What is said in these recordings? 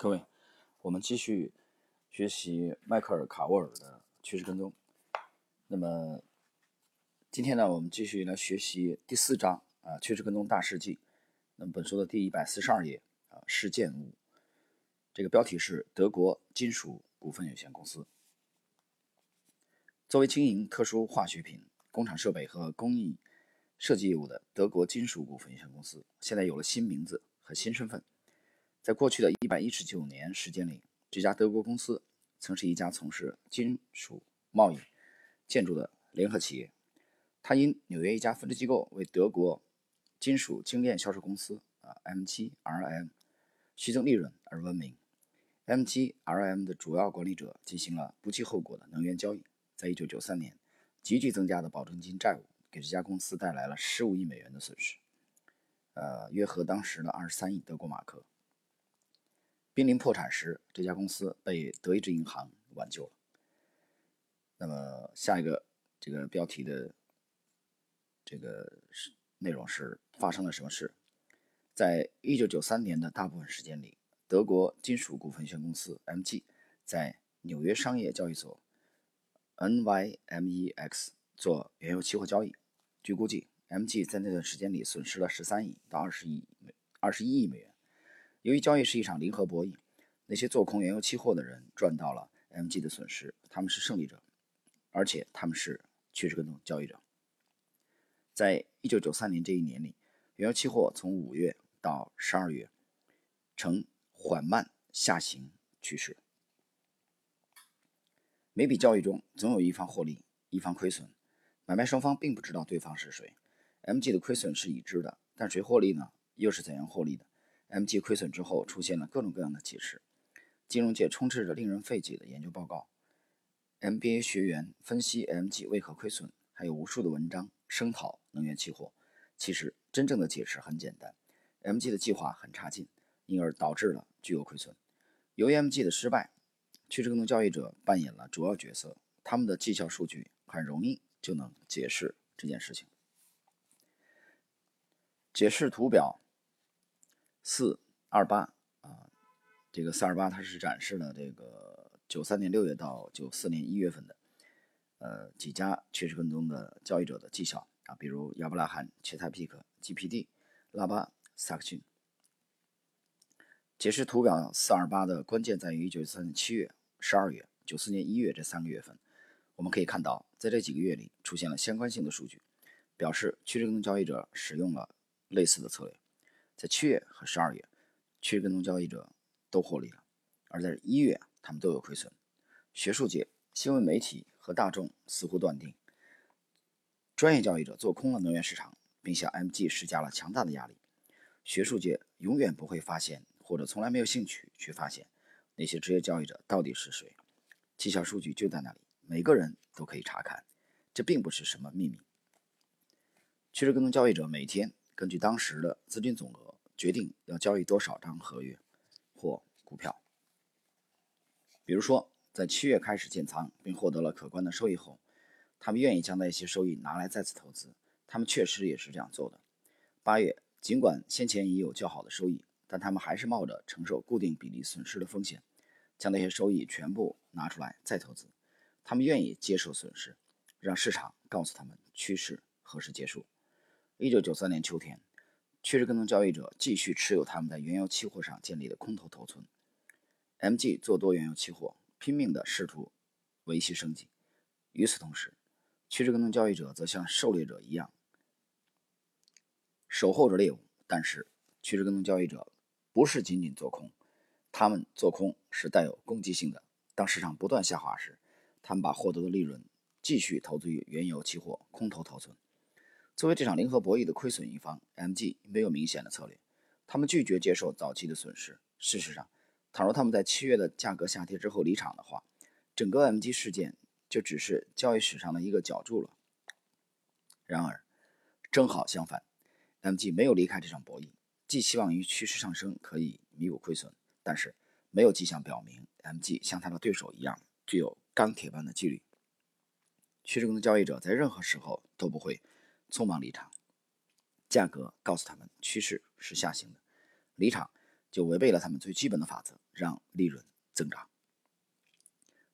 各位，我们继续学习迈克尔·卡沃尔的趋势跟踪。那么今天呢，我们继续来学习第四章啊，趋势跟踪大事记。那么本书的第一百四十二页啊，事件五，这个标题是德国金属股份有限公司。作为经营特殊化学品工厂设备和工艺设计业务的德国金属股份有限公司，现在有了新名字和新身份。在过去的一百一十九年时间里，这家德国公司曾是一家从事金属贸易、建筑的联合企业。它因纽约一家分支机构为德国金属精炼销售公司啊 （M7RM） 虚增利润而闻名。M7RM 的主要管理者进行了不计后果的能源交易。在一九九三年，急剧增加的保证金债务给这家公司带来了十五亿美元的损失，呃，约合当时的二十三亿德国马克。濒临破产时，这家公司被德意志银行挽救了。那么下一个这个标题的这个是内容是发生了什么事？在一九九三年的大部分时间里，德国金属股份有限公司 （MG） 在纽约商业交易所 （NYMEX） 做原油期货交易。据估计，MG 在那段时间里损失了十三亿到二十亿美二十一亿美元。由于交易是一场零和博弈，那些做空原油期货的人赚到了 MG 的损失，他们是胜利者，而且他们是趋势跟踪交易者。在一九九三年这一年里，原油期货从五月到十二月呈缓慢下行趋势，每笔交易中总有一方获利，一方亏损，买卖双方并不知道对方是谁。MG 的亏损是已知的，但谁获利呢？又是怎样获利的？MG 亏损之后，出现了各种各样的解释。金融界充斥着令人费解的研究报告。MBA 学员分析 MG 为何亏损，还有无数的文章声讨能源期货。其实，真正的解释很简单：MG 的计划很差劲，因而导致了巨额亏损。由于 MG 的失败，趋势跟踪交易者扮演了主要角色。他们的绩效数据很容易就能解释这件事情。解释图表。四二八啊，这个四二八它是展示了这个九三年六月到九四年一月份的呃几家趋势跟踪的交易者的绩效啊，比如亚伯拉罕、切泰皮克、GPD、拉巴、萨克逊。解释图表四二八的关键在于一九九三年七月、十二月、九四年一月这三个月份，我们可以看到，在这几个月里出现了相关性的数据，表示趋势跟踪交易者使用了类似的策略。在七月和十二月，趋势跟踪交易者都获利了，而在一月，他们都有亏损。学术界、新闻媒体和大众似乎断定，专业交易者做空了能源市场，并向 MG 施加了强大的压力。学术界永远不会发现，或者从来没有兴趣去发现，那些职业交易者到底是谁。绩效数据就在那里，每个人都可以查看，这并不是什么秘密。趋势跟踪交易者每天根据当时的资金总额。决定要交易多少张合约或股票。比如说，在七月开始建仓并获得了可观的收益后，他们愿意将那些收益拿来再次投资。他们确实也是这样做的。八月，尽管先前已有较好的收益，但他们还是冒着承受固定比例损失的风险，将那些收益全部拿出来再投资。他们愿意接受损失，让市场告诉他们趋势何时结束。一九九三年秋天。趋势跟踪交易者继续持有他们在原油期货上建立的空头头寸。MG 做多原油期货，拼命地试图维系生计。与此同时，趋势跟踪交易者则像狩猎者一样守候着猎物。但是，趋势跟踪交易者不是仅仅做空，他们做空是带有攻击性的。当市场不断下滑时，他们把获得的利润继续投资于原油期货空头头寸。作为这场零和博弈的亏损一方，MG 没有明显的策略，他们拒绝接受早期的损失。事实上，倘若他们在七月的价格下跌之后离场的话，整个 MG 事件就只是交易史上的一个角注了。然而，正好相反，MG 没有离开这场博弈，寄希望于趋势上升可以弥补亏损，但是没有迹象表明 MG 像他的对手一样具有钢铁般的纪律。趋势中的交易者在任何时候都不会。匆忙离场，价格告诉他们趋势是下行的，离场就违背了他们最基本的法则，让利润增长。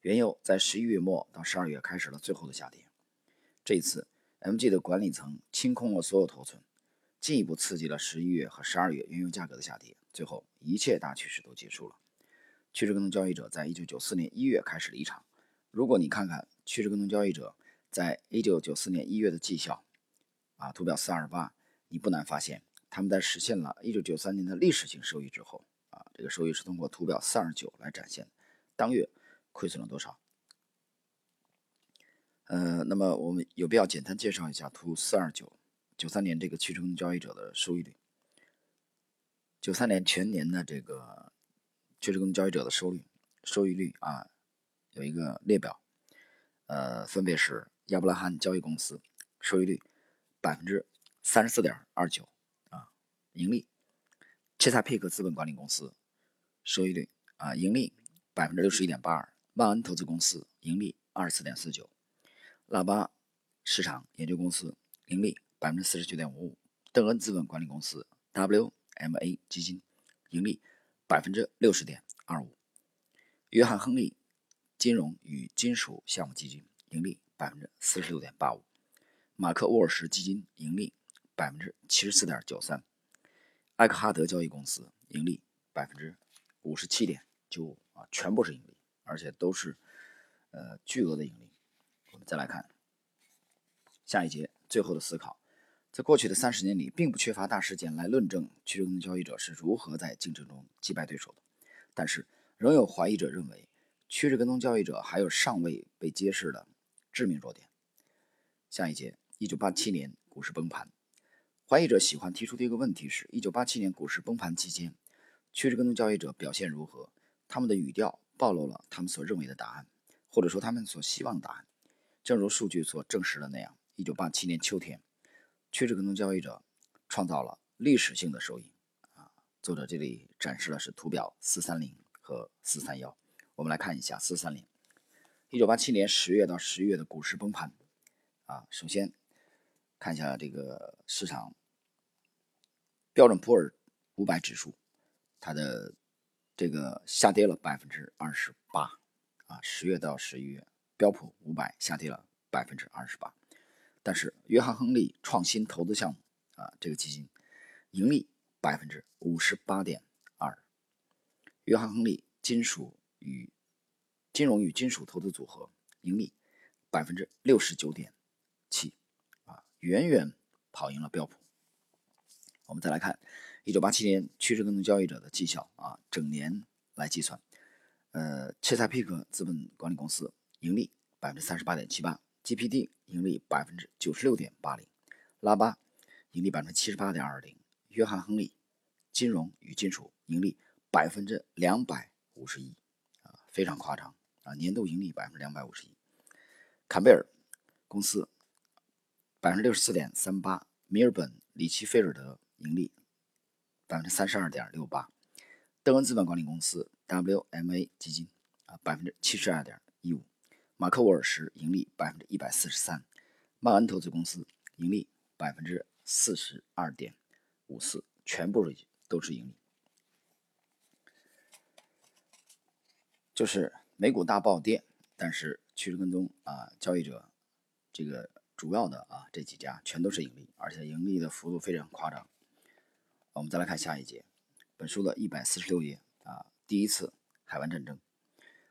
原油在十一月末到十二月开始了最后的下跌，这一次 MG 的管理层清空了所有头寸，进一步刺激了十一月和十二月原油价格的下跌，最后一切大趋势都结束了。趋势跟踪交易者在一九九四年一月开始离场。如果你看看趋势跟踪交易者在一九九四年一月的绩效，啊，图表四二八，你不难发现，他们在实现了一九九三年的历史性收益之后，啊，这个收益是通过图表四二九来展现，当月。亏损了多少？呃，那么我们有必要简单介绍一下图四二九九三年这个趋势跟踪交易者的收益率。九三年全年的这个趋势跟踪交易者的收益收益率啊，有一个列表，呃，分别是亚伯拉罕交易公司收益率百分之三十四点二九啊，盈利；切萨佩克资本管理公司收益率啊，盈利百分之六十一点八二。万恩投资公司盈利二十四点四九，喇叭市场研究公司盈利百分之四十九点五五，邓恩资本管理公司 WMA 基金盈利百分之六十点二五，约翰亨利金融与金属项目基金盈利百分之四十六点八五，马克沃尔什基金盈利百分之七十四点九三，艾克哈德交易公司盈利百分之五十七点九五啊，全部是盈利。而且都是，呃，巨额的盈利。我们再来看下一节最后的思考。在过去的三十年里，并不缺乏大事件来论证趋势跟踪交易者是如何在竞争中击败对手的。但是，仍有怀疑者认为，趋势跟踪交易者还有尚未被揭示的致命弱点。下一节，一九八七年股市崩盘。怀疑者喜欢提出的一个问题是：一九八七年股市崩盘期间，趋势跟踪交易者表现如何？他们的语调。暴露了他们所认为的答案，或者说他们所希望的答案。正如数据所证实的那样，1987年秋天，趋势跟踪交易者创造了历史性的收益。啊，作者这里展示的是图表430和431。我们来看一下430。1987年10月到11月的股市崩盘。啊，首先看一下这个市场标准普尔五百指数，它的。这个下跌了百分之二十八，啊，十月到十一月，标普五百下跌了百分之二十八，但是约翰亨利创新投资项目啊，这个基金盈利百分之五十八点二，约翰亨利金属与金融与金属投资组合盈利百分之六十九点七，远远跑赢了标普。我们再来看。一九八七年趋势跟踪交易者的绩效啊，整年来计算，呃，切萨皮克资本管理公司盈利百分之三十八点七八，GPD 盈利百分之九十六点八零，拉巴盈利百分之七十八点二零，约翰亨利金融与金属盈利百分之两百五十一，啊，非常夸张啊，年度盈利百分之两百五十一，坎贝尔公司百分之六十四点三八，米尔本里奇菲尔德盈利。百分之三十二点六八，德恩资本管理公司 WMA 基金啊，百分之七十二点一五，马克沃尔什盈利百分之一百四十三，曼恩投资公司盈利百分之四十二点五四，全部都是盈利。就是美股大暴跌，但是趋势跟踪啊，交易者这个主要的啊这几家全都是盈利，而且盈利的幅度非常夸张。我们再来看下一节，本书的一百四十六页啊，第一次海湾战争，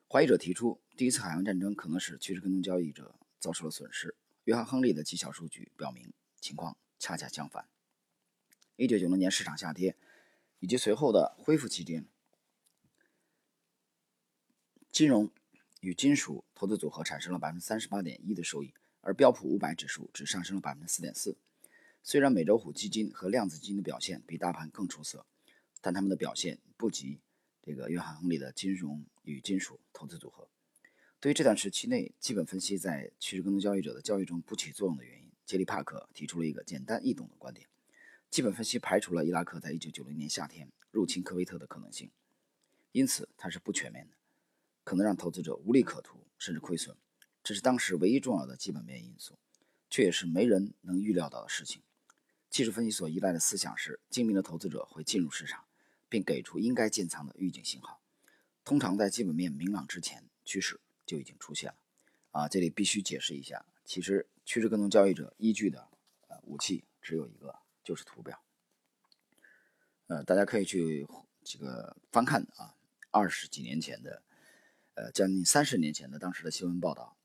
怀疑者提出，第一次海湾战争可能使趋势跟踪交易者遭受了损失。约翰·亨利的绩效数据表明，情况恰恰相反。一九九零年市场下跌以及随后的恢复期间，金融与金属投资组合产生了百分之三十八点一的收益，而标普五百指数只上升了百分之四点四。虽然美洲虎基金和量子基金的表现比大盘更出色，但他们的表现不及这个约翰·亨利的金融与金属投资组合。对于这段时期内基本分析在趋势跟踪交易者的交易中不起作用的原因，杰里·帕克提出了一个简单易懂的观点：基本分析排除了伊拉克在1990年夏天入侵科威特的可能性，因此它是不全面的，可能让投资者无利可图甚至亏损。这是当时唯一重要的基本面因素，却也是没人能预料到的事情。技术分析所依赖的思想是，精明的投资者会进入市场，并给出应该建仓的预警信号。通常在基本面明朗之前，趋势就已经出现了。啊，这里必须解释一下，其实趋势跟踪交易者依据的呃武器只有一个，就是图表。呃，大家可以去这个翻看啊，二十几年前的，呃，将近三十年前的当时的新闻报道，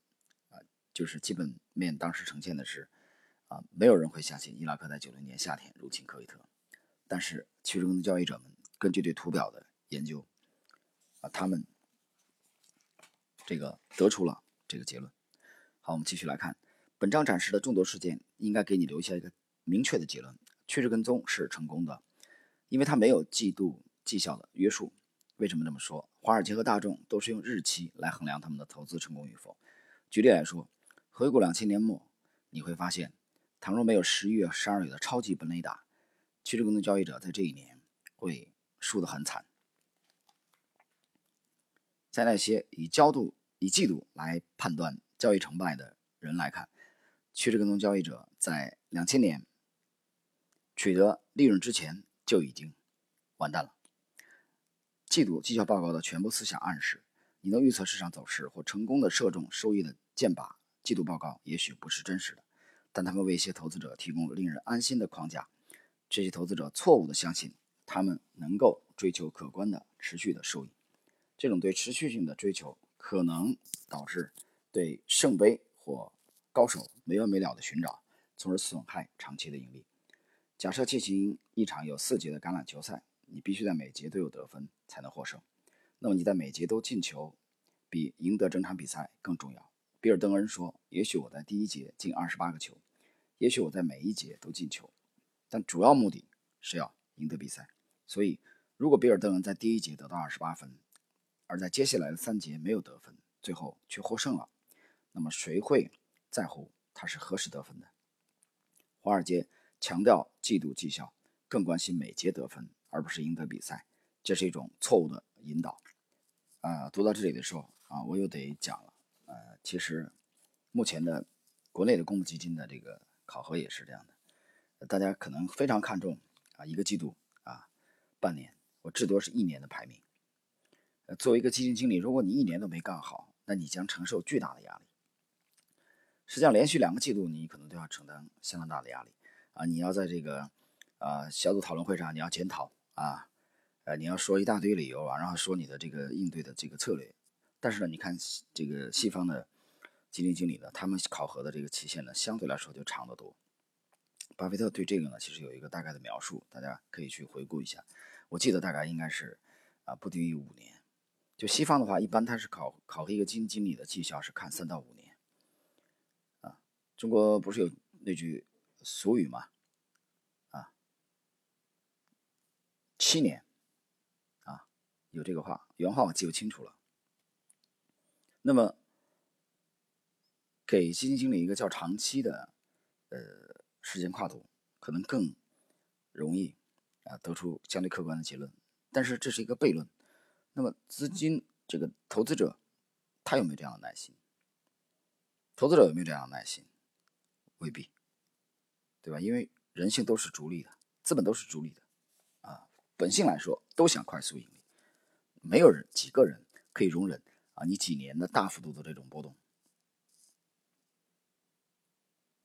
就是基本面当时呈现的是，啊，没有人会相信伊拉克在九零年夏天入侵科威特，但是趋势跟踪交易者们根据对图表的研究，啊，他们这个得出了。这个结论，好，我们继续来看，本章展示的众多事件应该给你留下一个明确的结论：趋势跟踪是成功的，因为它没有季度绩效的约束。为什么这么说？华尔街和大众都是用日期来衡量他们的投资成功与否。举例来说，回顾两千年末，你会发现，倘若没有十一月、十二月的超级本垒打，趋势跟踪交易者在这一年会输得很惨。在那些以焦度。以季度来判断交易成败的人来看，趋势跟踪交易者在两千年取得利润之前就已经完蛋了。季度绩效报告的全部思想暗示，你能预测市场走势或成功的射中收益的箭靶，季度报告也许不是真实的，但他们为一些投资者提供了令人安心的框架。这些投资者错误地相信他们能够追求可观的持续的收益，这种对持续性的追求。可能导致对圣杯或高手没完没了的寻找，从而损害长期的盈利。假设进行一场有四节的橄榄球赛，你必须在每节都有得分才能获胜。那么你在每节都进球，比赢得整场比赛更重要。比尔·邓恩说：“也许我在第一节进二十八个球，也许我在每一节都进球，但主要目的是要赢得比赛。所以，如果比尔·邓恩在第一节得到二十八分，而在接下来的三节没有得分，最后却获胜了，那么谁会在乎他是何时得分的？华尔街强调季度绩效，更关心每节得分，而不是赢得比赛，这是一种错误的引导。啊，读到这里的时候啊，我又得讲了。其实目前的国内的公募基金的这个考核也是这样的，大家可能非常看重啊一个季度啊半年，我至多是一年的排名。作为一个基金经理，如果你一年都没干好，那你将承受巨大的压力。实际上，连续两个季度你可能都要承担相当大的压力啊！你要在这个啊小组讨论会上你要检讨啊，呃，你要说一大堆理由啊，然后说你的这个应对的这个策略。但是呢，你看这个西方的基金经理呢，他们考核的这个期限呢，相对来说就长得多。巴菲特对这个呢，其实有一个大概的描述，大家可以去回顾一下。我记得大概应该是啊不低于五年。就西方的话，一般他是考考核一个基金经理的绩效是看三到五年，啊，中国不是有那句俗语吗？啊，七年，啊，有这个话，原话我记不清楚了。那么，给基金经理一个较长期的，呃，时间跨度，可能更容易啊得出相对客观的结论，但是这是一个悖论。那么，资金这个投资者，他有没有这样的耐心？投资者有没有这样的耐心？未必，对吧？因为人性都是逐利的，资本都是逐利的，啊，本性来说都想快速盈利，没有人几个人可以容忍啊你几年的大幅度的这种波动，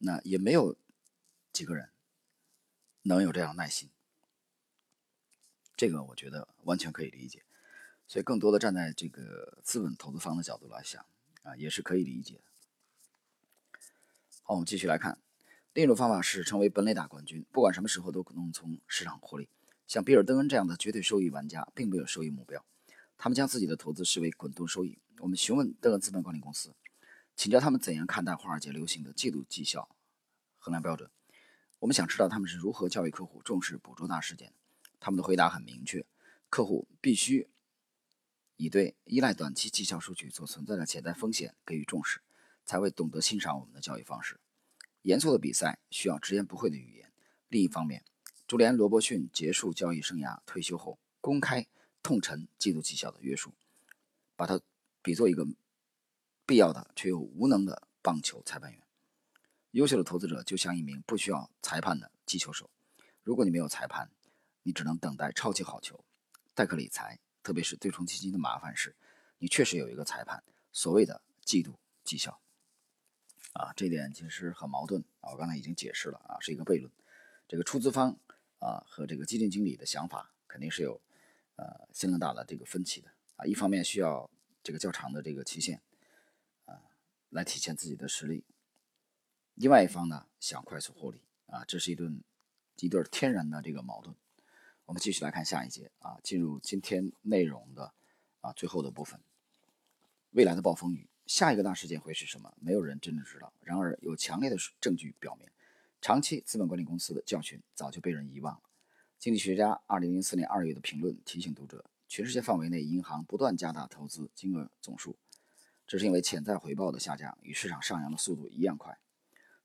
那也没有几个人能有这样耐心，这个我觉得完全可以理解。所以，更多的站在这个资本投资方的角度来想，啊，也是可以理解。好，我们继续来看，另一种方法是成为本垒打冠军，不管什么时候都可能从市场获利。像比尔·登恩这样的绝对收益玩家，并没有收益目标，他们将自己的投资视为滚动收益。我们询问登恩资本管理公司，请教他们怎样看待华尔街流行的季度绩效衡量标准。我们想知道他们是如何教育客户重视捕捉大事件。他们的回答很明确：客户必须。以对依赖短期绩效数据所存在的潜在风险给予重视，才会懂得欣赏我们的交易方式。严肃的比赛需要直言不讳的语言。另一方面，朱利安·罗伯逊结束交易生涯退休后，公开痛陈季度绩效的约束，把他比作一个必要的却又无能的棒球裁判员。优秀的投资者就像一名不需要裁判的击球手。如果你没有裁判，你只能等待超级好球。代客理财，特别是对冲基金的麻烦是，你确实有一个裁判，所谓的季度绩效。啊，这点其实很矛盾啊，我刚才已经解释了啊，是一个悖论。这个出资方啊和这个基金经理的想法肯定是有呃相当大的这个分歧的啊。一方面需要这个较长的这个期限啊来体现自己的实力，另外一方呢想快速获利啊，这是一顿一对天然的这个矛盾。我们继续来看下一节啊，进入今天内容的啊最后的部分，未来的暴风雨。下一个大事件会是什么？没有人真正知道。然而，有强烈的证据表明，长期资本管理公司的教训早就被人遗忘了。经济学家2004年2月的评论提醒读者：全世界范围内，银行不断加大投资金额总数，这是因为潜在回报的下降与市场上扬的速度一样快，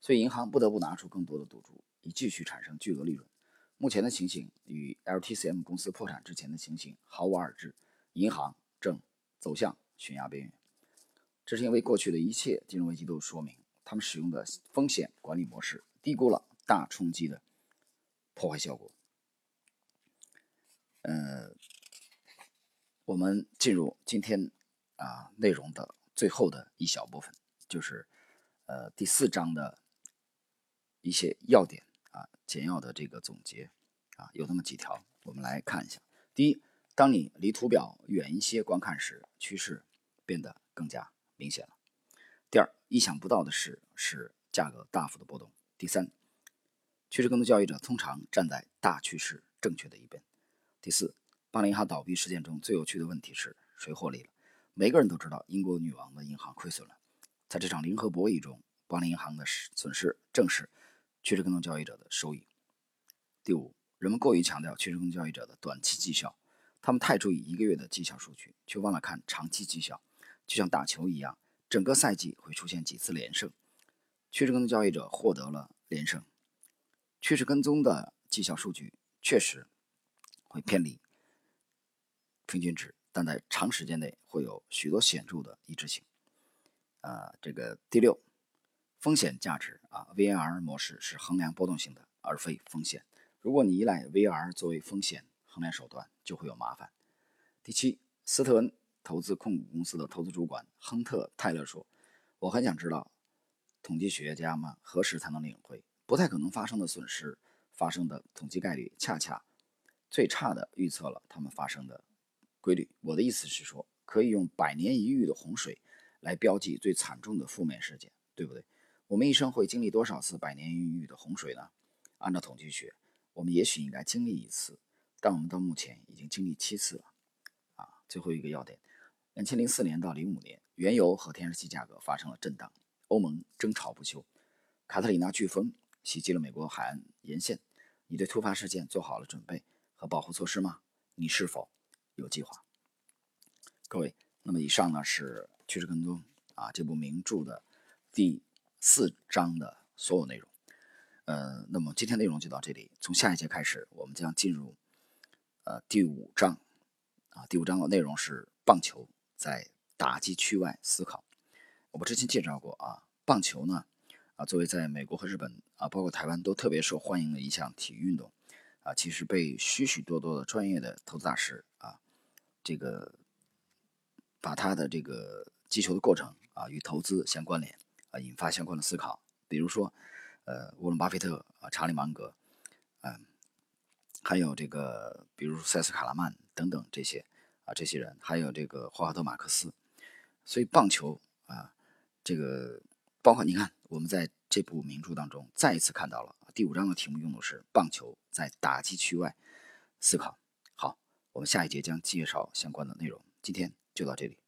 所以银行不得不拿出更多的赌注，以继续产生巨额利润。目前的情形与 LTCM 公司破产之前的情形毫无二致，银行正走向悬崖边缘。这是因为过去的一切金融危机都说明，他们使用的风险管理模式低估了大冲击的破坏效果。呃，我们进入今天啊内容的最后的一小部分，就是呃第四章的一些要点啊简要的这个总结啊，有那么几条，我们来看一下。第一，当你离图表远一些观看时，趋势变得更加。明显了。第二，意想不到的是，是价格大幅的波动。第三，趋势更多交易者通常站在大趋势正确的一边。第四，巴林银行倒闭事件中最有趣的问题是谁获利了？每个人都知道英国女王的银行亏损了。在这场零和博弈中，巴林银行的损失正是趋势跟踪交易者的收益。第五，人们过于强调趋势跟踪交易者的短期绩效，他们太注意一个月的绩效数据，却忘了看长期绩效。就像打球一样，整个赛季会出现几次连胜，趋势跟踪交易者获得了连胜。趋势跟踪的绩效数据确实会偏离平均值，但在长时间内会有许多显著的一致性。啊，这个第六，风险价值啊，VAR 模式是衡量波动性的，而非风险。如果你依赖 VAR 作为风险衡量手段，就会有麻烦。第七，斯特恩。投资控股公司的投资主管亨特·泰勒说：“我很想知道，统计学家们何时才能领会不太可能发生的损失发生的统计概率，恰恰最差的预测了他们发生的规律。我的意思是说，可以用百年一遇的洪水来标记最惨重的负面事件，对不对？我们一生会经历多少次百年一遇的洪水呢？按照统计学，我们也许应该经历一次，但我们到目前已经经历七次了。啊，最后一个要点。”两千零四年到零五年，原油和天然气价格发生了震荡，欧盟争吵不休，卡特里娜飓风袭击了美国海岸沿线。你对突发事件做好了准备和保护措施吗？你是否有计划？各位，那么以上呢是《趋势跟踪》啊这部名著的第四章的所有内容。呃，那么今天内容就到这里，从下一节开始，我们将进入呃第五章啊，第五章的内容是棒球。在打击区外思考，我们之前介绍过啊，棒球呢，啊，作为在美国和日本啊，包括台湾都特别受欢迎的一项体育运动，啊，其实被许许多多的专业的投资大师啊，这个把他的这个击球的过程啊与投资相关联啊，引发相关的思考。比如说，呃，沃伦巴菲特啊，查理芒格，嗯，还有这个，比如塞斯卡拉曼等等这些。啊，这些人还有这个霍华德·马克思，所以棒球啊，这个包括你看，我们在这部名著当中再一次看到了第五章的题目用的是棒球在打击区外思考。好，我们下一节将介绍相关的内容。今天就到这里。